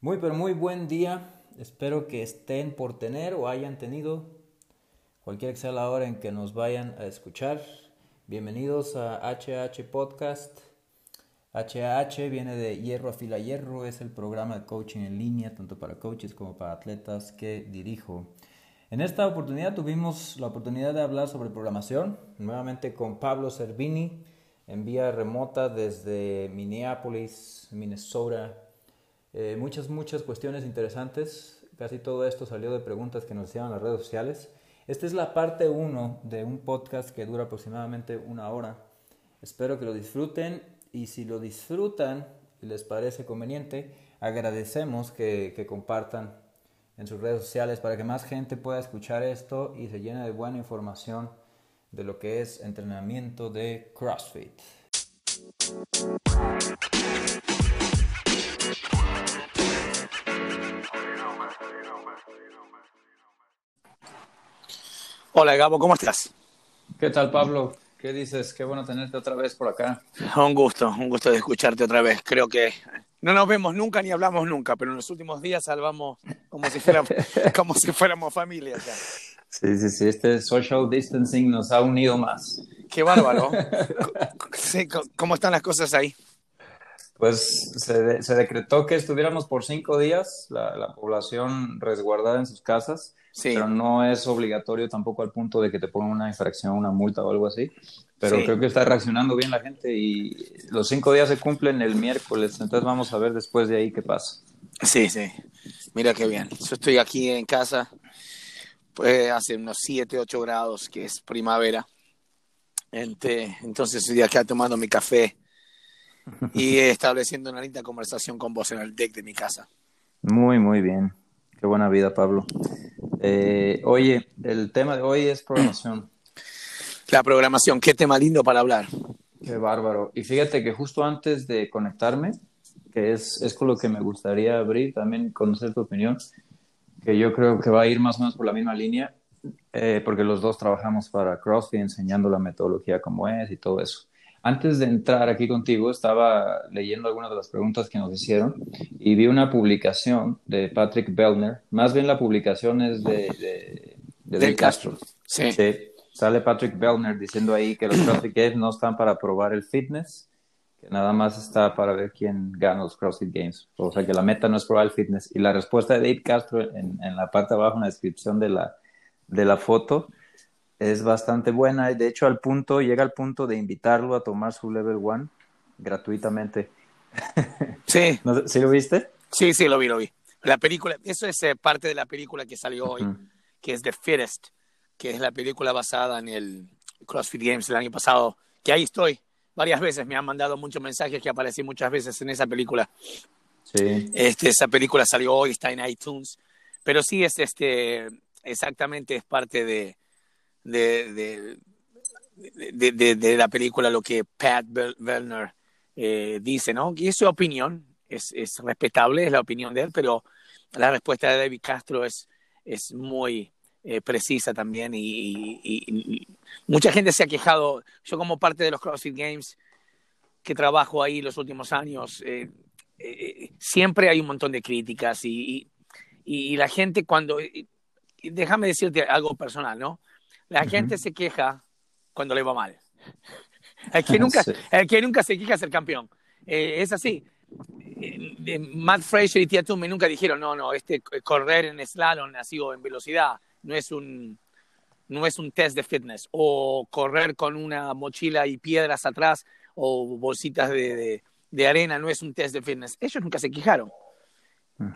Muy, pero muy buen día. Espero que estén por tener o hayan tenido cualquier que sea la hora en que nos vayan a escuchar. Bienvenidos a HH Podcast. HH viene de hierro a fila hierro, es el programa de coaching en línea, tanto para coaches como para atletas que dirijo. En esta oportunidad tuvimos la oportunidad de hablar sobre programación, nuevamente con Pablo Cervini, en vía remota desde Minneapolis, Minnesota, eh, muchas, muchas cuestiones interesantes. Casi todo esto salió de preguntas que nos hicieron las redes sociales. Esta es la parte 1 de un podcast que dura aproximadamente una hora. Espero que lo disfruten y si lo disfrutan y les parece conveniente, agradecemos que compartan en sus redes sociales para que más gente pueda escuchar esto y se llene de buena información de lo que es entrenamiento de CrossFit. Hola Gabo, ¿cómo estás? ¿Qué tal Pablo? ¿Qué dices? Qué bueno tenerte otra vez por acá. Un gusto, un gusto de escucharte otra vez. Creo que no nos vemos nunca ni hablamos nunca, pero en los últimos días salvamos como si fuéramos, como si fuéramos familia ya. Sí, sí, sí, este social distancing nos ha unido más. Qué bárbaro. Sí, ¿Cómo están las cosas ahí? Pues se, se decretó que estuviéramos por cinco días, la, la población resguardada en sus casas pero no es obligatorio tampoco al punto de que te pongan una infracción, una multa o algo así. Pero creo que está reaccionando bien la gente y los cinco días se cumplen el miércoles, entonces vamos a ver después de ahí qué pasa. Sí, sí. Mira qué bien. Yo estoy aquí en casa, pues hace unos 7, 8 grados, que es primavera. Entonces estoy acá tomando mi café y estableciendo una linda conversación con vos en el deck de mi casa. Muy, muy bien. Qué buena vida, Pablo. Eh, oye, el tema de hoy es programación. La programación, qué tema lindo para hablar. Qué bárbaro. Y fíjate que justo antes de conectarme, que es, es con lo que me gustaría abrir, también conocer tu opinión, que yo creo que va a ir más o menos por la misma línea, eh, porque los dos trabajamos para CrossFit enseñando la metodología como es y todo eso. Antes de entrar aquí contigo, estaba leyendo algunas de las preguntas que nos hicieron y vi una publicación de Patrick Bellner. Más bien la publicación es de, de, Dave Castro. Sí. Sale Patrick Bellner diciendo ahí que los CrossFit Games no están para probar el fitness, que nada más está para ver quién gana los CrossFit Games. O sea que la meta no es probar el fitness. Y la respuesta de Dave Castro en, en la parte de abajo, en la descripción de la, de la foto, es bastante buena. De hecho, al punto, llega al punto de invitarlo a tomar su level one gratuitamente. Sí. ¿Sí lo viste? Sí, sí, lo vi, lo vi. La película, eso es eh, parte de la película que salió hoy, que es The Fittest, que es la película basada en el CrossFit Games del año pasado, que ahí estoy. Varias veces me han mandado muchos mensajes que aparecí muchas veces en esa película. Sí. Este, esa película salió hoy, está en iTunes. Pero sí es este, exactamente es parte de, de, de, de, la película lo que Pat Wellner eh, dice, ¿no? Y es su opinión, es, es, respetable, es la opinión de él, pero la respuesta de David Castro es, es muy eh, precisa también y, mucha gente se ha quejado, yo como parte de los CrossFit Games que trabajo ahí los últimos años, eh, siempre hay un montón de críticas y, y la gente cuando, déjame decirte algo personal, ¿no? La gente se queja cuando le va mal. El que nunca, el que nunca se queja es el campeón. Eh, es así. Eh, Matt Fraser y Tia nunca dijeron, no, no, este correr en slalom así o en velocidad no es un no es un test de fitness o correr con una mochila y piedras atrás o bolsitas de, de, arena no es un test de fitness. Ellos nunca se quejaron.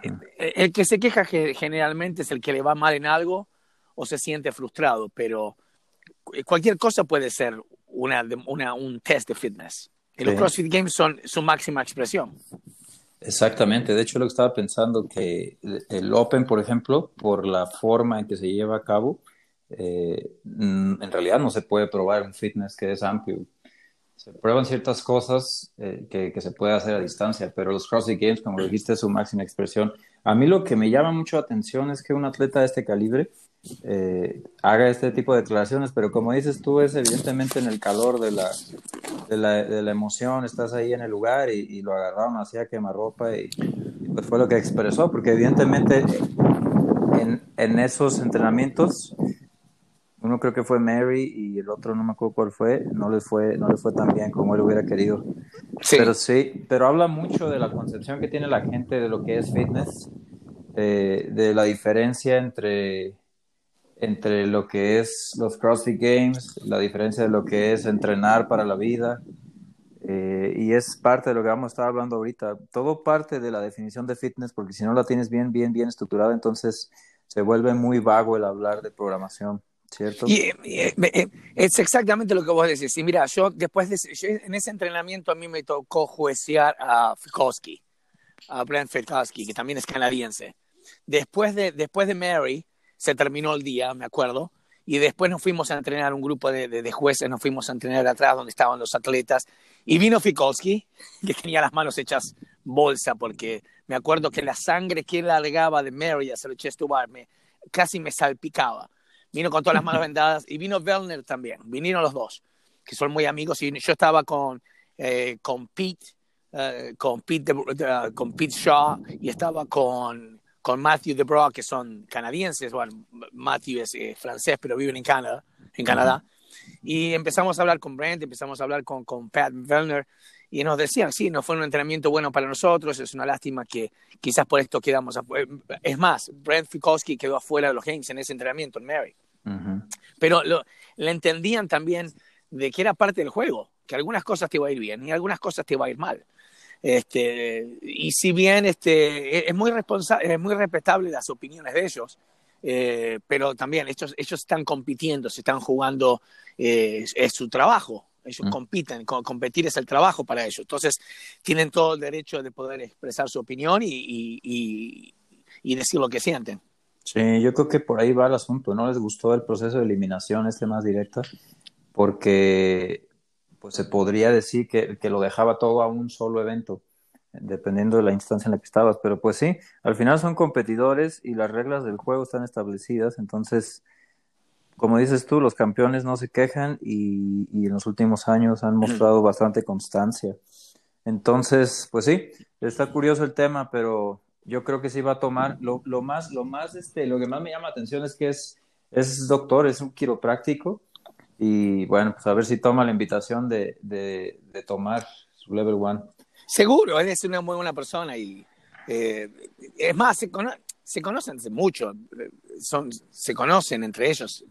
el, el, que se queja generalmente es el que le va mal en algo o se siente frustrado, pero cualquier cosa puede ser una, una un test de fitness. Y los CrossFit Games son su máxima expresión. Exactamente, de hecho lo que estaba pensando que el Open, por ejemplo, por la forma en que se lleva a cabo, eh, mm, en realidad no se puede probar un fitness que es amplio. Se prueban ciertas cosas eh, que, que, se puede hacer a distancia, pero los CrossFit Games, como dijiste, es su máxima expresión. A mí lo que me llama mucho la atención es que un atleta de este calibre eh, haga este tipo de declaraciones, pero como dices tú, es evidentemente en el calor de la, de la, de la emoción, estás ahí en el lugar y, lo agarraron hacia quemarropa y, y pues fue lo que expresó, porque evidentemente en, en esos entrenamientos uno creo que fue Mary y el otro no me acuerdo cuál fue, no le fue, no le fue tan bien como él hubiera querido. Pero sí, pero habla mucho de la concepción que tiene la gente de lo que es fitness, eh, de la diferencia entre, entre lo que es los CrossFit Games, la diferencia de lo que es entrenar para la vida. Eh, y es parte de lo que vamos a estar hablando ahorita. Todo parte de la definición de fitness, porque si no la tienes bien, bien, bien estructurada, entonces se vuelve muy vago el hablar de programación. Y, eh, es exactamente lo que vos decís. Y mira, yo después de en ese entrenamiento a mí me tocó juecear a Fikowski, a Brent Fikowski, que también es canadiense. Después de, después de Mary, se terminó el día, me acuerdo, y después nos fuimos a entrenar un grupo de, de, jueces, nos fuimos a entrenar atrás donde estaban los atletas, y vino Fikowski, que tenía las manos hechas bolsa, porque me acuerdo que la sangre que él largaba de Mary hacia el chest bar me, casi me salpicaba. Vino con todas las manos vendadas y vino Vellner también, vinieron los dos, que son muy amigos y yo estaba con, eh, con Pete, eh, con, Pete con Pete Shaw y estaba con, con Matthew DeBrock, que son canadienses, bueno, Matthew es eh, francés, pero viven en Canadá, en Canadá. Y empezamos a hablar con Brent, empezamos a hablar con, con Pat Vellner y nos decían, sí, no fue un entrenamiento bueno para nosotros, es una lástima que quizás por esto quedamos afuera. Es más, Brent Fikowski quedó afuera de los Games en ese entrenamiento en Mary. Pero lo, le entendían también de que era parte del juego, que algunas cosas te iba a ir bien y algunas cosas te iba a ir mal. Este, y si bien este, es, muy es muy respetable las opiniones de ellos, eh, pero también ellos, ellos están compitiendo, se están jugando, eh, es, su trabajo, ellos compiten, competir es el trabajo para ellos. Entonces, tienen todo el derecho de poder expresar su opinión y, y decir lo que sienten. Sí, yo creo que por ahí va el asunto. No les gustó el proceso de eliminación este más directo, porque pues se podría decir que, que, lo dejaba todo a un solo evento, dependiendo de la instancia en la que estabas. Pero pues sí, al final son competidores y las reglas del juego están establecidas. Entonces, como dices tú, los campeones no se quejan y, y en los últimos años han mostrado bastante constancia. Entonces, pues sí, está curioso el tema, pero yo creo que sí va a tomar. Lo, lo, más, lo más, este, lo que más me llama la atención es que es, es doctor, es un quiropráctico. Y bueno, pues a ver si toma la invitación de, de, de tomar su level one. Seguro, él es una muy buena persona y eh, es más, se, se conocen mucho, son, se conocen entre ellos.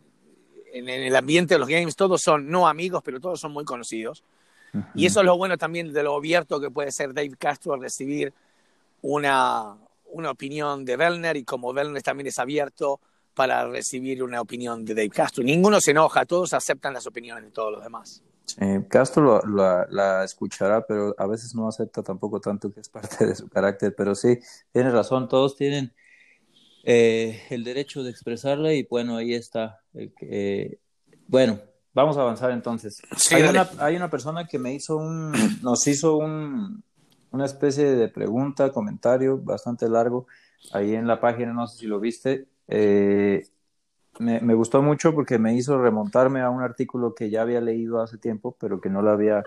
En, en, el ambiente de los games todos son no amigos, pero todos son muy conocidos. Y eso es lo bueno también de lo abierto que puede ser Dave Castro a recibir una, una opinión de Wellner y como Wellner también es abierto para recibir una opinión de Dave Castro. Ninguno se enoja, todos aceptan las opiniones de todos los demás. Castro la escuchará, pero a veces no acepta tampoco tanto que es parte de su carácter, pero sí, tiene razón, todos tienen eh, el derecho de expresarla y bueno, ahí está. Eh, bueno, vamos a avanzar entonces. hay, una, hay una persona que me hizo un, nos hizo un, una especie de pregunta, comentario bastante largo ahí en la página, no sé si lo viste. Eh, me, gustó mucho porque me hizo remontarme a un artículo que ya había leído hace tiempo, pero que no lo había,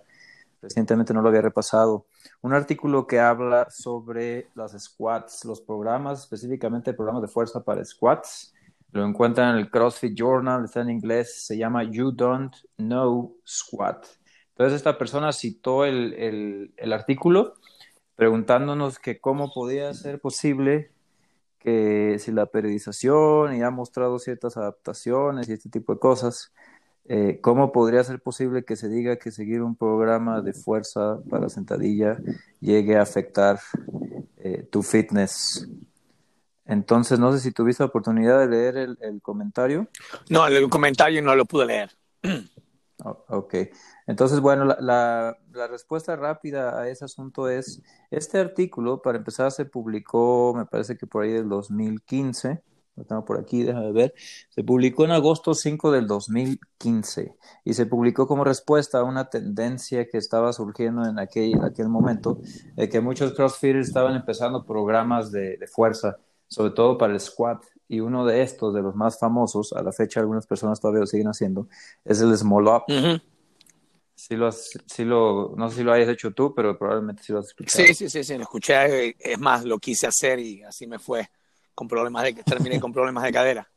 recientemente no lo había repasado. Un artículo que habla sobre las squats, los programas, específicamente programas de fuerza para squats. Lo encuentran en el CrossFit Journal, está en inglés, se llama You Don't Know Squat. Entonces esta persona citó el, el, el artículo preguntándonos que cómo podía ser posible que si la periodización y ha mostrado ciertas adaptaciones y este tipo de cosas, eh, ¿cómo podría ser posible que se diga que seguir un programa de fuerza para sentadilla llegue a afectar eh, tu fitness? Entonces, no sé si tuviste la oportunidad de leer el, el comentario. No, el comentario no lo pude leer. ok. Entonces, bueno, la, la, respuesta rápida a ese asunto es, este artículo, para empezar, se publicó, me parece que por ahí del 2015, lo tengo por aquí, déjame ver, se publicó en agosto 5 del 2015 y se publicó como respuesta a una tendencia que estaba surgiendo en aquel, aquel momento, de que muchos CrossFitters estaban empezando programas de, de fuerza, sobre todo para el squat y uno de estos, de los más famosos, a la fecha algunas personas todavía lo siguen haciendo, es el Small Up. Sí lo, sí lo, no sé si lo hayas hecho tú, pero probablemente sí lo has escuchado. Sí, sí, sí, sí, lo escuché. Es más, lo quise hacer y así me fue. Con problemas de, terminé con problemas de cadera.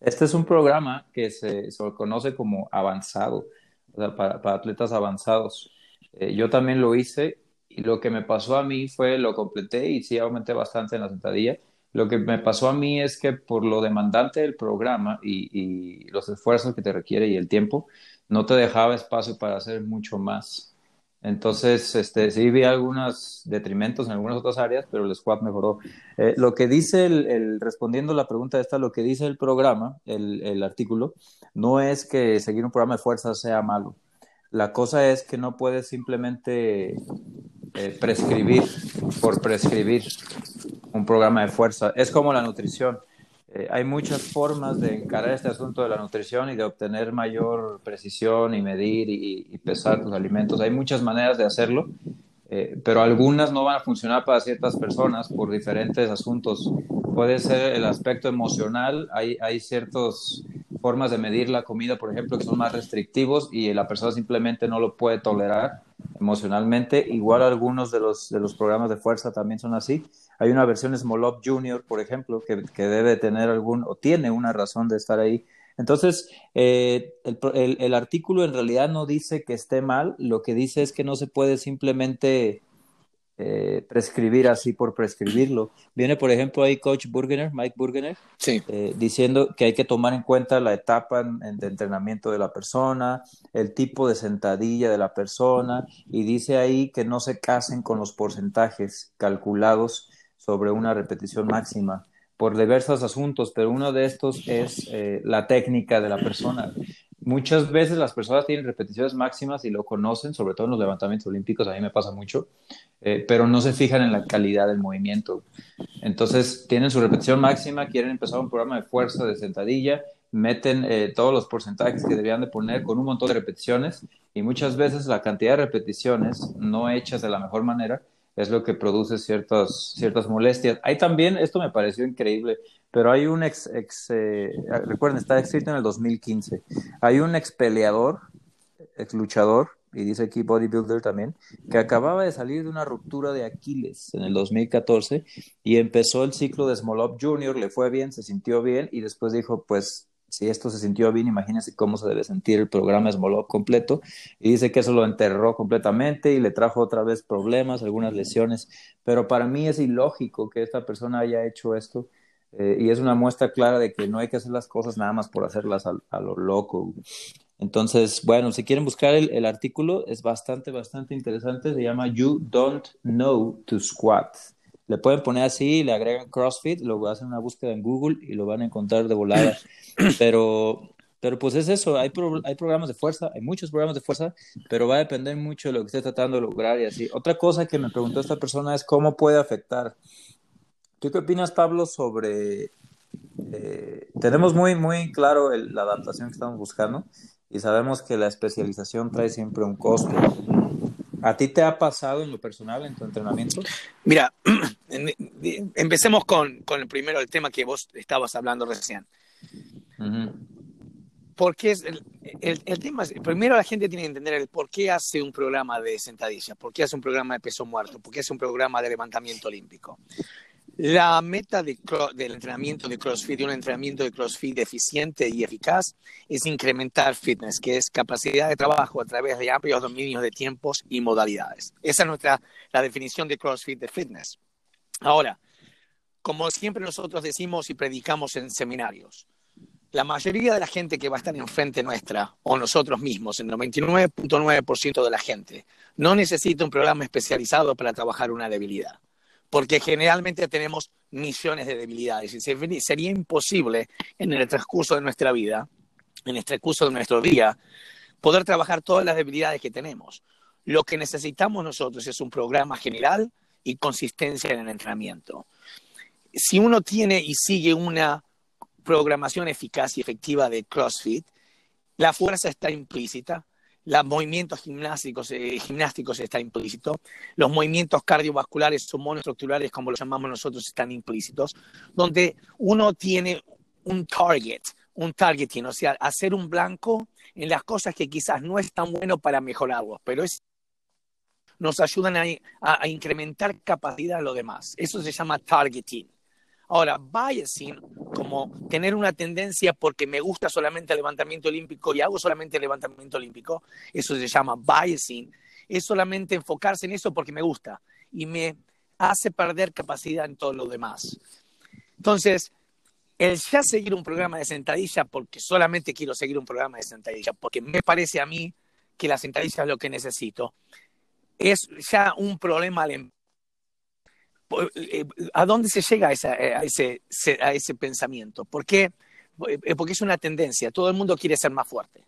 Este es un programa que se, se conoce como avanzado, o sea, para, para atletas avanzados. Eh, yo también lo hice y lo que me pasó a mí fue, lo completé y sí aumenté bastante en la sentadilla. Lo que me pasó a mí es que por lo demandante del programa y, los esfuerzos que te requiere y el tiempo, no te dejaba espacio para hacer mucho más. Entonces, este, sí vi algunos detrimentos en algunas otras áreas, pero el squat mejoró. Eh, lo que dice el, respondiendo a la pregunta esta, lo que dice el programa, el, el, artículo, no es que seguir un programa de fuerza sea malo. La cosa es que no puedes simplemente eh, prescribir por prescribir un programa de fuerza. Es como la nutrición. Eh, hay muchas formas de encarar este asunto de la nutrición y de obtener mayor precisión y medir y, pesar tus alimentos. Hay muchas maneras de hacerlo, eh, pero algunas no van a funcionar para ciertas personas por diferentes asuntos. Puede ser el aspecto emocional, hay, hay ciertas formas de medir la comida, por ejemplo, que son más restrictivos y la persona simplemente no lo puede tolerar emocionalmente. Igual algunos de los, de los programas de fuerza también son así. Hay una versión Up Junior, por ejemplo, que, que debe tener algún o tiene una razón de estar ahí. Entonces, eh, el, el, el, artículo en realidad no dice que esté mal, lo que dice es que no se puede simplemente eh, prescribir así por prescribirlo. Viene, por ejemplo, ahí Coach Burgener, Mike Burgener, sí. eh, diciendo que hay que tomar en cuenta la etapa en, de entrenamiento de la persona, el tipo de sentadilla de la persona, y dice ahí que no se casen con los porcentajes calculados sobre una repetición máxima por diversos asuntos, pero uno de estos es eh, la técnica de la persona. Muchas veces las personas tienen repeticiones máximas y lo conocen, sobre todo en los levantamientos olímpicos, a mí me pasa mucho, eh, pero no se fijan en la calidad del movimiento. Entonces, tienen su repetición máxima, quieren empezar un programa de fuerza, de sentadilla, meten eh, todos los porcentajes que deberían de poner con un montón de repeticiones y muchas veces la cantidad de repeticiones no hechas de la mejor manera es lo que produce ciertas, ciertas molestias. Hay también, esto me pareció increíble, pero hay un ex, ex eh, recuerden, está escrito en el 2015, hay un ex peleador, ex luchador, y dice aquí bodybuilder también, que acababa de salir de una ruptura de Aquiles en el 2014 y empezó el ciclo de Up Junior, le fue bien, se sintió bien y después dijo, pues si esto se sintió bien, imagínense cómo se debe sentir el programa Up completo. Y dice que eso lo enterró completamente y le trajo otra vez problemas, algunas lesiones. Pero para mí es ilógico que esta persona haya hecho esto. Eh, y es una muestra clara de que no hay que hacer las cosas nada más por hacerlas a, a lo loco. Entonces, bueno, si quieren buscar el, el, artículo, es bastante, bastante interesante. Se llama You Don't Know to Squat. Le pueden poner así, le agregan CrossFit, luego hacen una búsqueda en Google y lo van a encontrar de volada. Pero, pero pues es eso, hay, pro, hay programas de fuerza, hay muchos programas de fuerza, pero va a depender mucho de lo que esté tratando de lograr y así. Otra cosa que me preguntó esta persona es cómo puede afectar. ¿Tú qué opinas, Pablo, sobre... Eh, tenemos muy, muy claro el, la adaptación que estamos buscando y sabemos que la especialización trae siempre un costo. ¿A ti te ha pasado en lo personal, en tu entrenamiento? Mira, empecemos con, con el primero, el tema que vos estabas hablando recién. Uh -huh. Porque es el, el, el, tema, es, primero la gente tiene que entender el por qué hace un programa de sentadilla, por qué hace un programa de peso muerto, por qué hace un programa de levantamiento olímpico. La meta de, del entrenamiento de CrossFit, de un entrenamiento de CrossFit eficiente y eficaz, es incrementar fitness, que es capacidad de trabajo a través de amplios dominios de tiempos y modalidades. Esa es nuestra, la definición de CrossFit de fitness. Ahora, como siempre nosotros decimos y predicamos en seminarios, la mayoría de la gente que va a estar enfrente nuestra, o nosotros mismos, el 99.9% de la gente, no necesita un programa especializado para trabajar una debilidad porque generalmente tenemos millones de debilidades y sería imposible en el transcurso de nuestra vida, en el transcurso de nuestro día, poder trabajar todas las debilidades que tenemos. Lo que necesitamos nosotros es un programa general y consistencia en el entrenamiento. Si uno tiene y sigue una programación eficaz y efectiva de CrossFit, la fuerza está implícita, los movimientos gimnásticos, eh, gimnásticos están implícitos, los movimientos cardiovasculares o monoestructurales, como los llamamos nosotros, están implícitos, donde uno tiene un target, un targeting, o sea, hacer un blanco en las cosas que quizás no es tan bueno para mejorarlos, pero es, nos ayudan a, a, incrementar capacidad a lo demás. Eso se llama targeting. Ahora, biasing, como tener una tendencia porque me gusta solamente el levantamiento olímpico y hago solamente el levantamiento olímpico, eso se llama biasing, es solamente enfocarse en eso porque me gusta y me hace perder capacidad en todo lo demás. Entonces, el ya seguir un programa de sentadilla porque solamente quiero seguir un programa de sentadilla, porque me parece a mí que la sentadilla es lo que necesito, es ya un problema al em-, ¿A dónde se llega a, eh, ese, pensamiento? Eh, porque es una tendencia. Todo el mundo quiere ser más fuerte.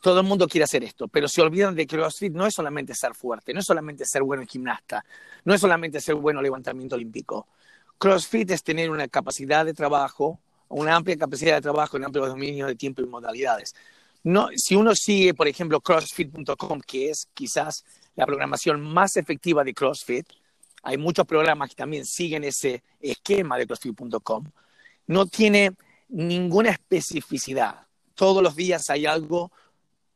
Todo el mundo quiere hacer esto, pero se olvidan de que CrossFit no es solamente ser fuerte, no es solamente ser bueno en gimnasta, no es solamente ser bueno en levantamiento olímpico. CrossFit es tener una capacidad de trabajo, una amplia capacidad de trabajo en amplio dominio de tiempo y modalidades. Si uno sigue, por ejemplo, CrossFit.com, que es quizás la programación más efectiva de CrossFit, hay muchos programas que también siguen ese esquema de CrossFit.com, no tiene ninguna especificidad. Todos los días hay algo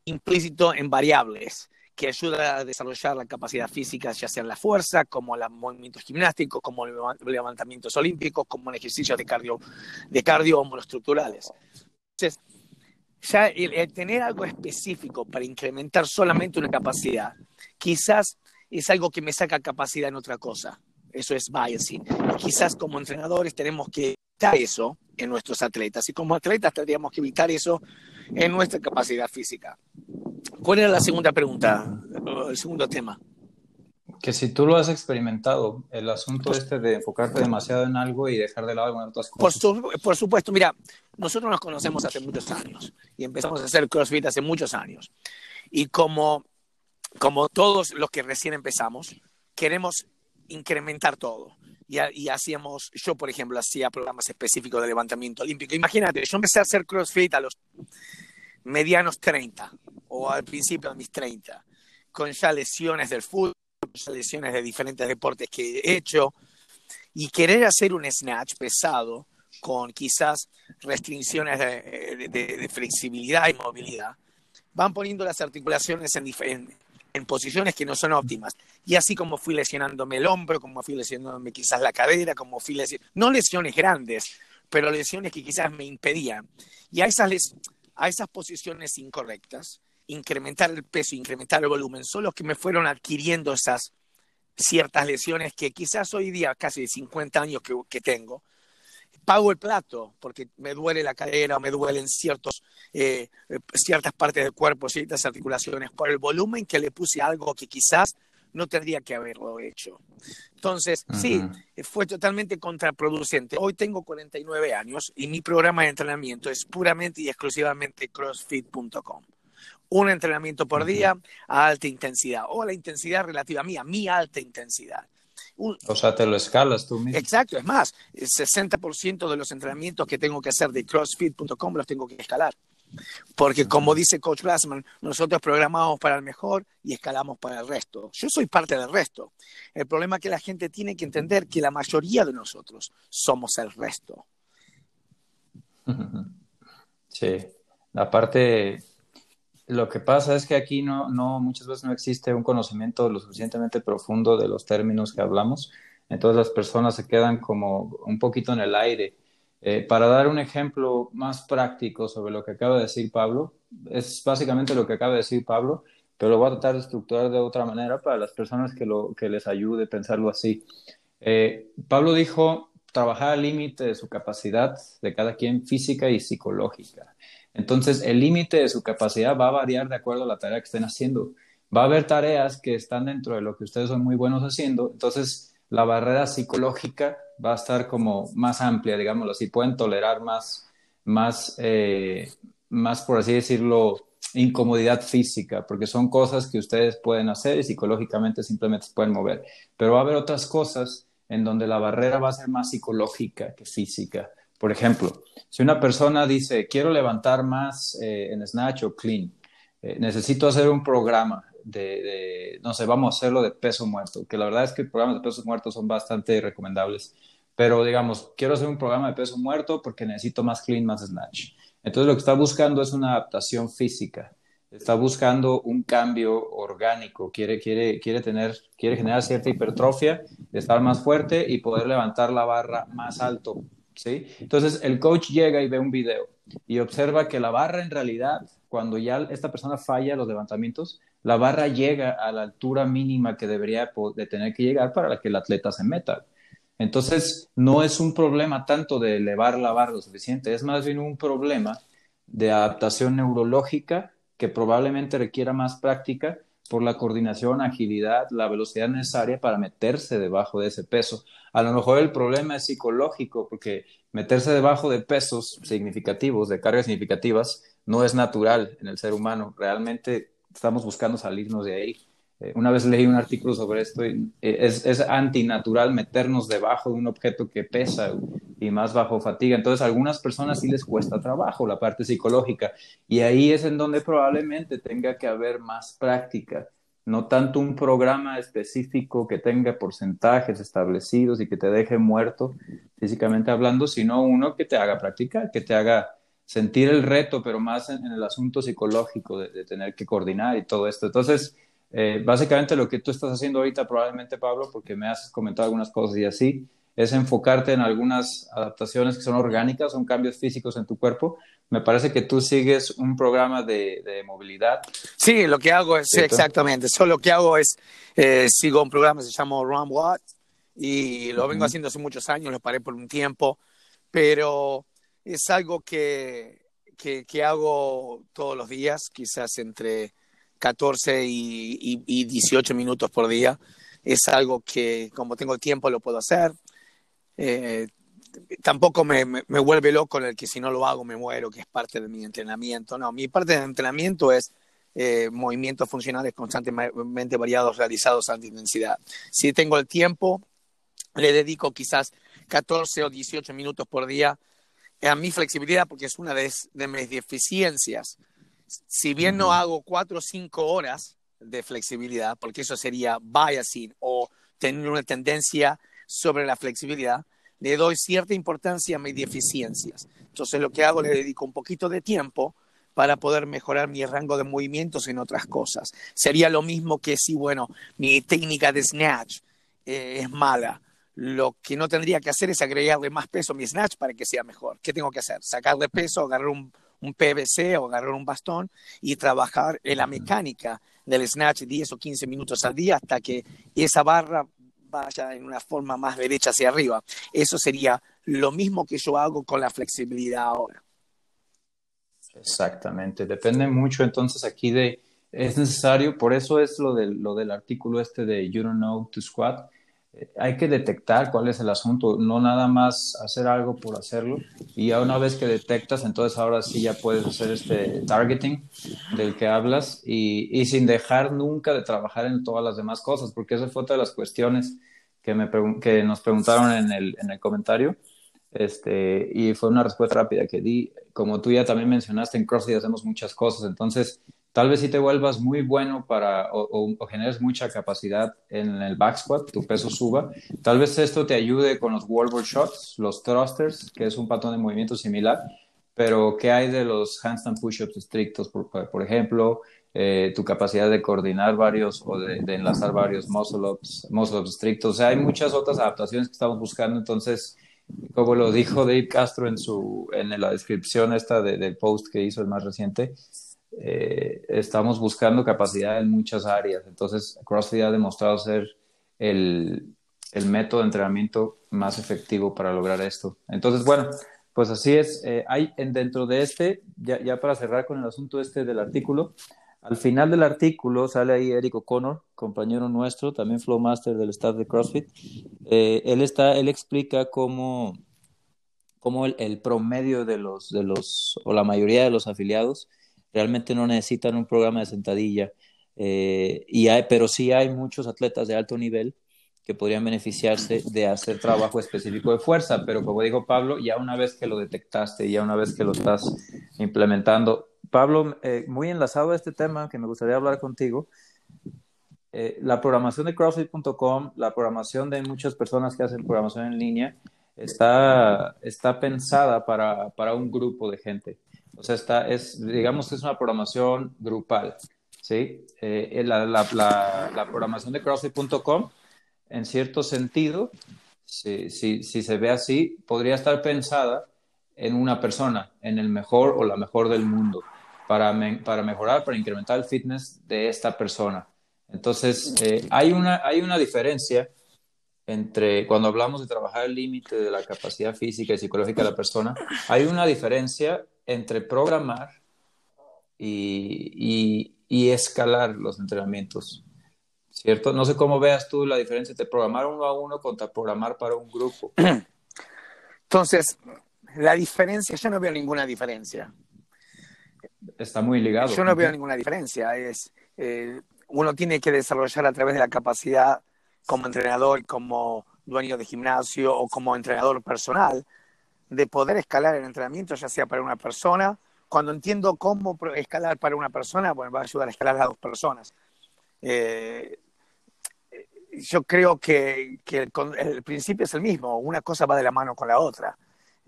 implícito en variables que ayuda a desarrollar la capacidad física, ya sea en la fuerza, como los movimientos gimnásticos, como levantamientos olímpicos, como en ejercicios de cardio, de cardio monoestructurales. Entonces, ya el, tener algo específico para incrementar solamente una capacidad, quizás es algo que me saca capacidad en otra cosa. Eso es biasing. Quizás como entrenadores tenemos que evitar eso en nuestros atletas y como atletas tendríamos que evitar eso en nuestra capacidad física. ¿Cuál era la segunda pregunta, el segundo tema? Que si tú lo has experimentado, el asunto pues, este de enfocarte demasiado en algo y dejar de lado algunas otras cosas. Por, por, supuesto, mira, nosotros nos conocemos hace muchos años y empezamos a hacer CrossFit hace muchos años. Y como, como todos los que recién empezamos, queremos incrementar todo. Y, y, hacíamos, yo por ejemplo, hacía programas específicos de levantamiento olímpico. Imagínate, yo empecé a hacer CrossFit a los medianos 30 o al principio de mis 30, con ya lesiones del fútbol, ya lesiones de diferentes deportes que he hecho, y querer hacer un snatch pesado con quizás restricciones de, flexibilidad y movilidad, van poniendo las articulaciones en, en, en, posiciones que no son óptimas. Y así como fui lesionándome el hombro, como fui lesionándome quizás la cadera, como fui lesionando, no lesiones grandes, pero lesiones que quizás me impedían. Y a esas a esas posiciones incorrectas, incrementar el peso, incrementar el volumen, son los que me fueron adquiriendo esas ciertas lesiones que quizás hoy día, casi de 50 años que, tengo, pago el plato porque me duele la cadera o me duelen ciertos, eh, ciertas partes del cuerpo, ciertas articulaciones, por el volumen que le puse a algo que quizás no tendría que haberlo hecho. Entonces, sí, fue totalmente contraproducente. Hoy tengo 49 años y mi programa de entrenamiento es puramente y exclusivamente crossfit.com. Un entrenamiento por día a alta intensidad o la intensidad relativa a mí, a mi alta intensidad. o sea, te lo escalas tú mismo. Exacto, es más, el 60% de los entrenamientos que tengo que hacer de crossfit.com los tengo que escalar. Porque como dice Coach Glassman, nosotros programamos para el mejor y escalamos para el resto. Yo soy parte del resto. El problema es que la gente tiene que entender que la mayoría de nosotros somos el resto. Sí, aparte, lo que pasa es que aquí no, no, muchas veces no existe un conocimiento lo suficientemente profundo de los términos que hablamos. Entonces las personas se quedan como un poquito en el aire eh, para dar un ejemplo más práctico sobre lo que acaba de decir Pablo, es básicamente lo que acaba de decir Pablo, pero lo voy a tratar de estructurar de otra manera para las personas que, lo, que les ayude a pensarlo así. Eh, Pablo dijo trabajar al límite de su capacidad de cada quien física y psicológica. Entonces, el límite de su capacidad va a variar de acuerdo a la tarea que estén haciendo. Va a haber tareas que están dentro de lo que ustedes son muy buenos haciendo, entonces la barrera psicológica va a estar como más amplia, digámoslo así, pueden tolerar más, más, eh, más, por así decirlo, incomodidad física, porque son cosas que ustedes pueden hacer y psicológicamente simplemente se pueden mover. Pero va a haber otras cosas en donde la barrera va a ser más psicológica que física. Por ejemplo, si una persona dice, quiero levantar más eh, en snatch o clean, eh, necesito hacer un programa de, no sé, vamos a hacerlo de peso muerto, que la verdad es que programas de peso muerto son bastante recomendables, pero digamos, quiero hacer un programa de peso muerto porque necesito más clean, más snatch. Entonces lo que está buscando es una adaptación física, está buscando un cambio orgánico, quiere, quiere, quiere, tener, quiere generar cierta hipertrofia, estar más fuerte y poder levantar la barra más alto. ¿sí? Entonces el coach llega y ve un video y observa que la barra en realidad, cuando ya esta persona falla los levantamientos, la barra llega a la altura mínima que debería de tener que llegar para que el atleta se meta. Entonces, no es un problema tanto de elevar la barra lo suficiente, es más bien un problema de adaptación neurológica que probablemente requiera más práctica por la coordinación, agilidad, la velocidad necesaria para meterse debajo de ese peso. A lo mejor el problema es psicológico, porque meterse debajo de pesos significativos, de cargas significativas, no es natural en el ser humano. Realmente estamos buscando salirnos de ahí. Eh, una vez leí un artículo sobre esto y eh, es, es, antinatural meternos debajo de un objeto que pesa y más bajo fatiga. Entonces, a algunas personas sí les cuesta trabajo la parte psicológica y ahí es en donde probablemente tenga que haber más práctica. No tanto un programa específico que tenga porcentajes establecidos y que te deje muerto físicamente hablando, sino uno que te haga practicar, que te haga sentir el reto, pero más en, el asunto psicológico de, de, tener que coordinar y todo esto. Entonces, eh, básicamente lo que tú estás haciendo ahorita probablemente, Pablo, porque me has comentado algunas cosas y así, es enfocarte en algunas adaptaciones que son orgánicas, son cambios físicos en tu cuerpo. Me parece que tú sigues un programa de, movilidad. Sí, lo que hago es, exactamente, eso lo que hago es, eh, sigo un programa que se llama Run What y lo vengo haciendo hace muchos años, lo paré por un tiempo, pero es algo que, que, que hago todos los días, quizás entre 14 y, 18 minutos por día. Es algo que como tengo tiempo lo puedo hacer. Eh, tampoco me, me, vuelve loco el que si no lo hago me muero, que es parte de mi entrenamiento. No, mi parte de entrenamiento es eh, movimientos funcionales constantemente variados realizados a alta intensidad. Si tengo el tiempo, le dedico quizás 14 o 18 minutos por día a mi flexibilidad porque es una de mis deficiencias si bien no hago cuatro o cinco horas de flexibilidad, porque eso sería biasing o tener una tendencia sobre la flexibilidad, le doy cierta importancia a mis deficiencias. Entonces lo que hago, le dedico un poquito de tiempo para poder mejorar mi rango de movimientos en otras cosas. Sería lo mismo que si, bueno, mi técnica de snatch eh, es mala. Lo que no tendría que hacer es agregarle más peso a mi snatch para que sea mejor. ¿Qué tengo que hacer? Sacarle peso, agarrar un, un PVC o agarrar un bastón y trabajar en la mecánica del snatch 10 o 15 minutos al día hasta que esa barra vaya en una forma más derecha hacia arriba. Eso sería lo mismo que yo hago con la flexibilidad ahora. Exactamente, depende mucho entonces aquí de, es necesario, por eso es lo del, lo del artículo este de You Don't Know to Squat, hay que detectar cuál es el asunto, no nada más hacer algo por hacerlo. Y ya una vez que detectas, entonces ahora sí ya puedes hacer este targeting del que hablas y, sin dejar nunca de trabajar en todas las demás cosas, porque esa fue otra de las cuestiones que, me que nos preguntaron en el, en el comentario. Este, y fue una respuesta rápida que di. Como tú ya también mencionaste, en CrossFit hacemos muchas cosas, entonces tal vez si te vuelvas muy bueno para o, generes mucha capacidad en el back squat, tu peso suba. Tal vez esto te ayude con los wallboard shots, los thrusters, que es un patrón de movimiento similar. Pero, ¿qué hay de los handstand push-ups estrictos, por, ejemplo? Eh, tu capacidad de coordinar varios o de, enlazar varios muscle-ups muscle ups estrictos. O hay muchas otras adaptaciones que estamos buscando. Entonces, como lo dijo Dave Castro en, su, en la descripción esta del post que hizo el más reciente, eh, estamos buscando capacidad en muchas áreas. Entonces, CrossFit ha demostrado ser el, el método de entrenamiento más efectivo para lograr esto. Entonces, bueno, pues así es. Eh, hay en, dentro de este, ya, ya, para cerrar con el asunto este del artículo, al final del artículo sale ahí Eric O'Connor, compañero nuestro, también Flowmaster del staff de CrossFit. Eh, él está, él explica cómo, cómo el, el, promedio de los, de los, o la mayoría de los afiliados realmente no necesitan un programa de sentadilla, eh, y hay, pero sí hay muchos atletas de alto nivel que podrían beneficiarse de hacer trabajo específico de fuerza, pero como dijo Pablo, ya una vez que lo detectaste, ya una vez que lo estás implementando, Pablo, eh, muy enlazado a este tema que me gustaría hablar contigo, eh, la programación de CrossFit.com, la programación de muchas personas que hacen programación en línea, está, está pensada para, para un grupo de gente. O sea, está, es, digamos que es una programación grupal. ¿sí? Eh, la, la, la, la, programación de CrossFit.com, en cierto sentido, si, si, si se ve así, podría estar pensada en una persona, en el mejor o la mejor del mundo, para, me, para mejorar, para incrementar el fitness de esta persona. Entonces, eh, hay, una, hay una diferencia entre cuando hablamos de trabajar el límite de la capacidad física y psicológica de la persona, hay una diferencia entre programar y, y, y escalar los entrenamientos. ¿Cierto? No sé cómo veas tú la diferencia entre programar uno a uno contra programar para un grupo. Entonces, la diferencia, yo no veo ninguna diferencia. Está muy ligado. Yo no veo ninguna diferencia. Es, eh, uno tiene que desarrollar a través de la capacidad como entrenador, como dueño de gimnasio o como entrenador personal, de poder escalar el entrenamiento, ya sea para una persona. Cuando entiendo cómo escalar para una persona, bueno, va a ayudar a escalar a dos personas. Eh, yo creo que, que el, el, principio es el mismo, una cosa va de la mano con la otra.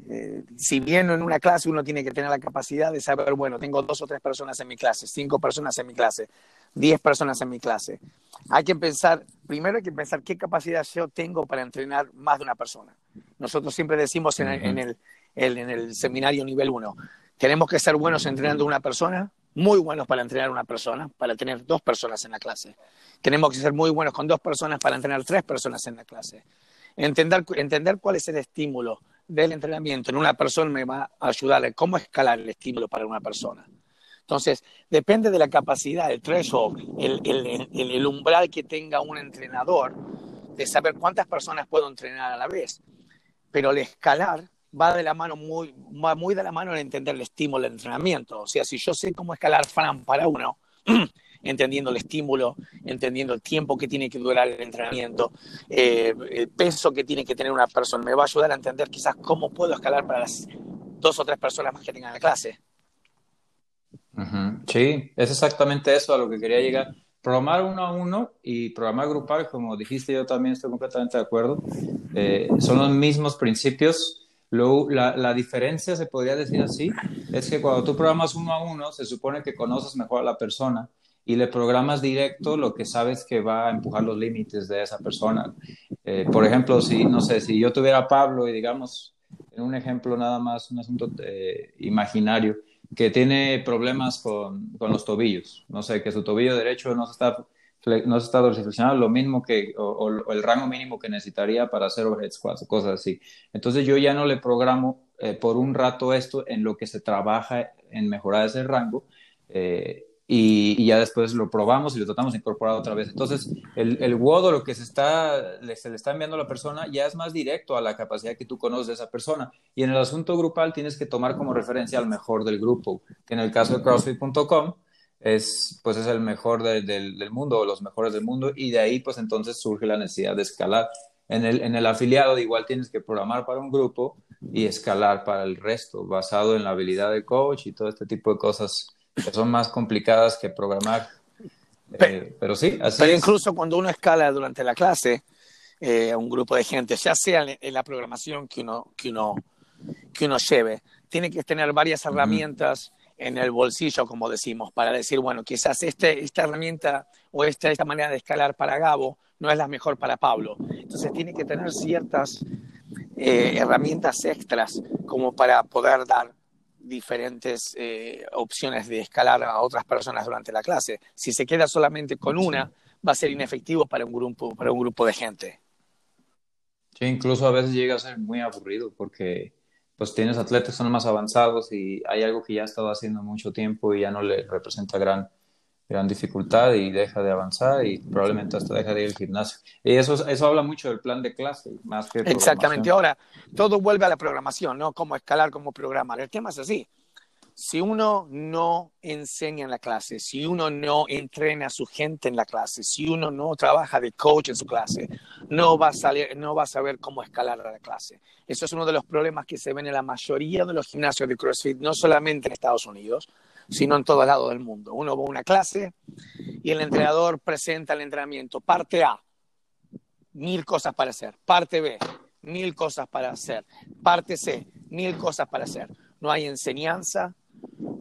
Eh, si bien en una clase uno tiene que tener la capacidad de saber, bueno, tengo dos o tres personas en mi clase, cinco personas en mi clase, diez personas en mi clase, hay que pensar, primero hay que pensar qué capacidad yo tengo para entrenar más de una persona. Nosotros siempre decimos en, en, el, el, en el seminario nivel uno, tenemos que ser buenos entrenando una persona, muy buenos para entrenar una persona, para tener dos personas en la clase. Tenemos que ser muy buenos con dos personas para entrenar tres personas en la clase. Entender, entender cuál es el estímulo del entrenamiento en una persona me va a ayudar a cómo escalar el estímulo para una persona. Entonces, depende de la capacidad, el threshold, el, el, el, umbral que tenga un entrenador de saber cuántas personas puedo entrenar a la vez. Pero el escalar va de la mano muy, va muy de la mano en entender el estímulo del entrenamiento. O sea, si yo sé cómo escalar Fran para uno, entendiendo el estímulo, entendiendo el tiempo que tiene que durar el entrenamiento, eh, el peso que tiene que tener una persona, me va a ayudar a entender quizás cómo puedo escalar para las dos o tres personas más que tengan la clase. Sí, es exactamente eso a lo que quería llegar. Programar uno a uno y programar grupal, como dijiste, yo también estoy completamente de acuerdo. Eh, son los mismos principios. Lo, la, la, diferencia, se podría decir así, es que cuando tú programas uno a uno, se supone que conoces mejor a la persona y le programas directo lo que sabes que va a empujar los límites de esa persona. Eh, por ejemplo, si, no sé, si yo tuviera a Pablo y digamos, en un ejemplo nada más, un asunto eh, imaginario, que tiene problemas con, con, los tobillos, no sé, que su tobillo derecho no se está, no se está dorsiflexionando lo mismo que, o, o, el rango mínimo que necesitaría para hacer overhead squats cosas así. Entonces yo ya no le programo eh, por un rato esto en lo que se trabaja en mejorar ese rango, eh, y, ya después lo probamos y lo tratamos de otra vez. Entonces, el, el WOD lo que se, está, se le está enviando a la persona ya es más directo a la capacidad que tú conoces de esa persona. Y en el asunto grupal tienes que tomar como referencia al mejor del grupo, que en el caso de CrossFit.com es, pues es el mejor de, del mundo o los mejores del mundo y de ahí pues entonces surge la necesidad de escalar. En el, en el afiliado igual tienes que programar para un grupo y escalar para el resto, basado en la habilidad del coach y todo este tipo de cosas que son más complicadas que programar. Pero, eh, pero sí, así pero es. incluso cuando uno escala durante la clase eh, a un grupo de gente, ya sea en la programación que uno, que uno, que uno lleve, tiene que tener varias herramientas uh -huh. en el bolsillo, como decimos, para decir, bueno, quizás este, esta herramienta o esta, esta manera de escalar para Gabo no es la mejor para Pablo. Entonces tiene que tener ciertas eh, herramientas extras como para poder dar diferentes eh, opciones de escalar a otras personas durante la clase. Si se queda solamente con una, va a ser inefectivo para un grupo, para un grupo de gente. Sí, incluso a veces llega a ser muy aburrido porque pues tienes atletas son más avanzados y hay algo que ya ha estado haciendo mucho tiempo y ya no le representa gran, gran dificultad y deja de avanzar y probablemente hasta deja de ir al gimnasio. Y eso, eso habla mucho del plan de clase, más que Exactamente. Ahora, todo vuelve a la programación, ¿no? Cómo escalar, cómo programar. El tema es así. Si uno no enseña en la clase, si uno no entrena a su gente en la clase, si uno no trabaja de coach en su clase, no va a, salir, no va a saber cómo escalar a la clase. Eso es uno de los problemas que se ven en la mayoría de los gimnasios de CrossFit, no solamente en Estados Unidos, sino en todo lado del mundo. Uno va a una clase y el entrenador presenta el entrenamiento. Parte A, mil cosas para hacer. Parte B, mil cosas para hacer. Parte C, mil cosas para hacer. No hay enseñanza,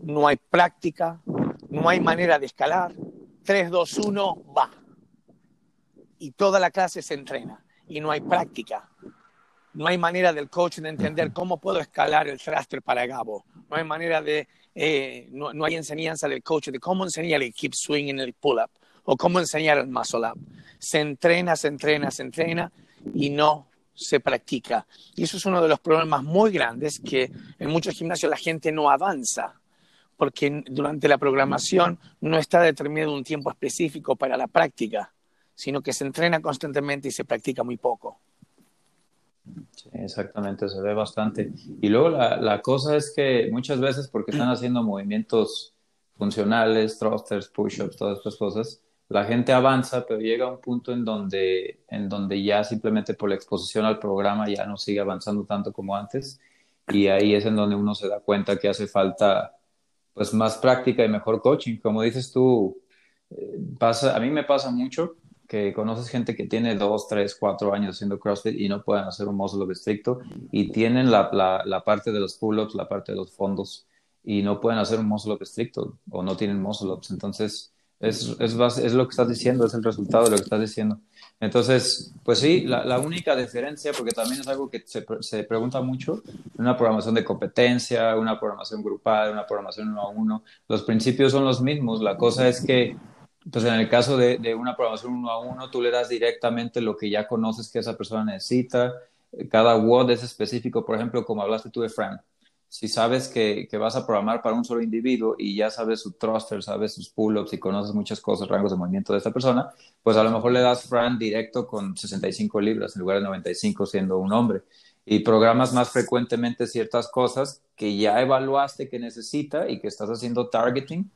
no hay práctica, no hay manera de escalar. 3, 2, 1, va. Y toda la clase se entrena y no hay práctica. No hay manera del coach de entender cómo puedo escalar el thruster para Gabo. No hay manera de, eh, no, no, hay enseñanza del coach de cómo enseñar el keep swing en el pull-up o cómo enseñar el muscle up. Se entrena, se entrena, se entrena y no se practica. Y eso es uno de los problemas muy grandes que en muchos gimnasios la gente no avanza porque durante la programación no está determinado un tiempo específico para la práctica, sino que se entrena constantemente y se practica muy poco. Sí, exactamente, se ve bastante. Y luego la, la, cosa es que muchas veces porque están haciendo movimientos funcionales, thrusters, push-ups, todas estas cosas, la gente avanza, pero llega a un punto en donde, en donde ya simplemente por la exposición al programa ya no sigue avanzando tanto como antes. Y ahí es en donde uno se da cuenta que hace falta pues más práctica y mejor coaching. Como dices tú, eh, pasa, a mí me pasa mucho que conoces gente que tiene dos, tres, cuatro años haciendo CrossFit y no pueden hacer un muscle up estricto y tienen la, la, la parte de los pull-ups, la parte de los fondos y no pueden hacer un muscle up estricto o no tienen muscle ups. Entonces, es, es, es, lo que estás diciendo, es el resultado de lo que estás diciendo. Entonces, pues sí, la, la única diferencia, porque también es algo que se, se, pregunta mucho, una programación de competencia, una programación grupal, una programación uno a uno, los principios son los mismos. La cosa es que, pues en el caso de, de una programación uno a uno, tú le das directamente lo que ya conoces que esa persona necesita. Cada WOD es específico, por ejemplo, como hablaste tú de Fran si sabes que, que, vas a programar para un solo individuo y ya sabes su thruster, sabes sus pull-ups y conoces muchas cosas, rangos de movimiento de esta persona, pues a lo mejor le das Fran directo con 65 libras en lugar de 95 siendo un hombre. Y programas más frecuentemente ciertas cosas que ya evaluaste que necesita y que estás haciendo targeting,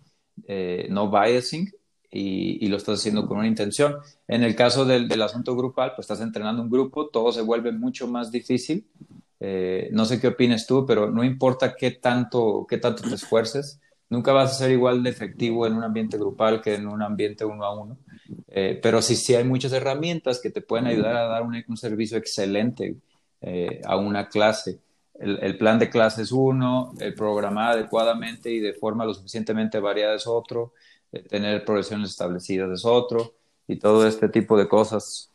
eh, no biasing, y, y, lo estás haciendo con una intención. En el caso del, del asunto grupal, pues estás entrenando un grupo, todo se vuelve mucho más difícil eh, no sé qué opines tú, pero no importa qué tanto, qué tanto te esfuerces, nunca vas a ser igual de efectivo en un ambiente grupal que en un ambiente uno a uno. Eh, pero sí, sí hay muchas herramientas que te pueden ayudar a dar un, un servicio excelente eh, a una clase. El, el, plan de clase es uno, el programar adecuadamente y de forma lo suficientemente variada es otro, tener progresiones establecidas es otro, y todo este tipo de cosas.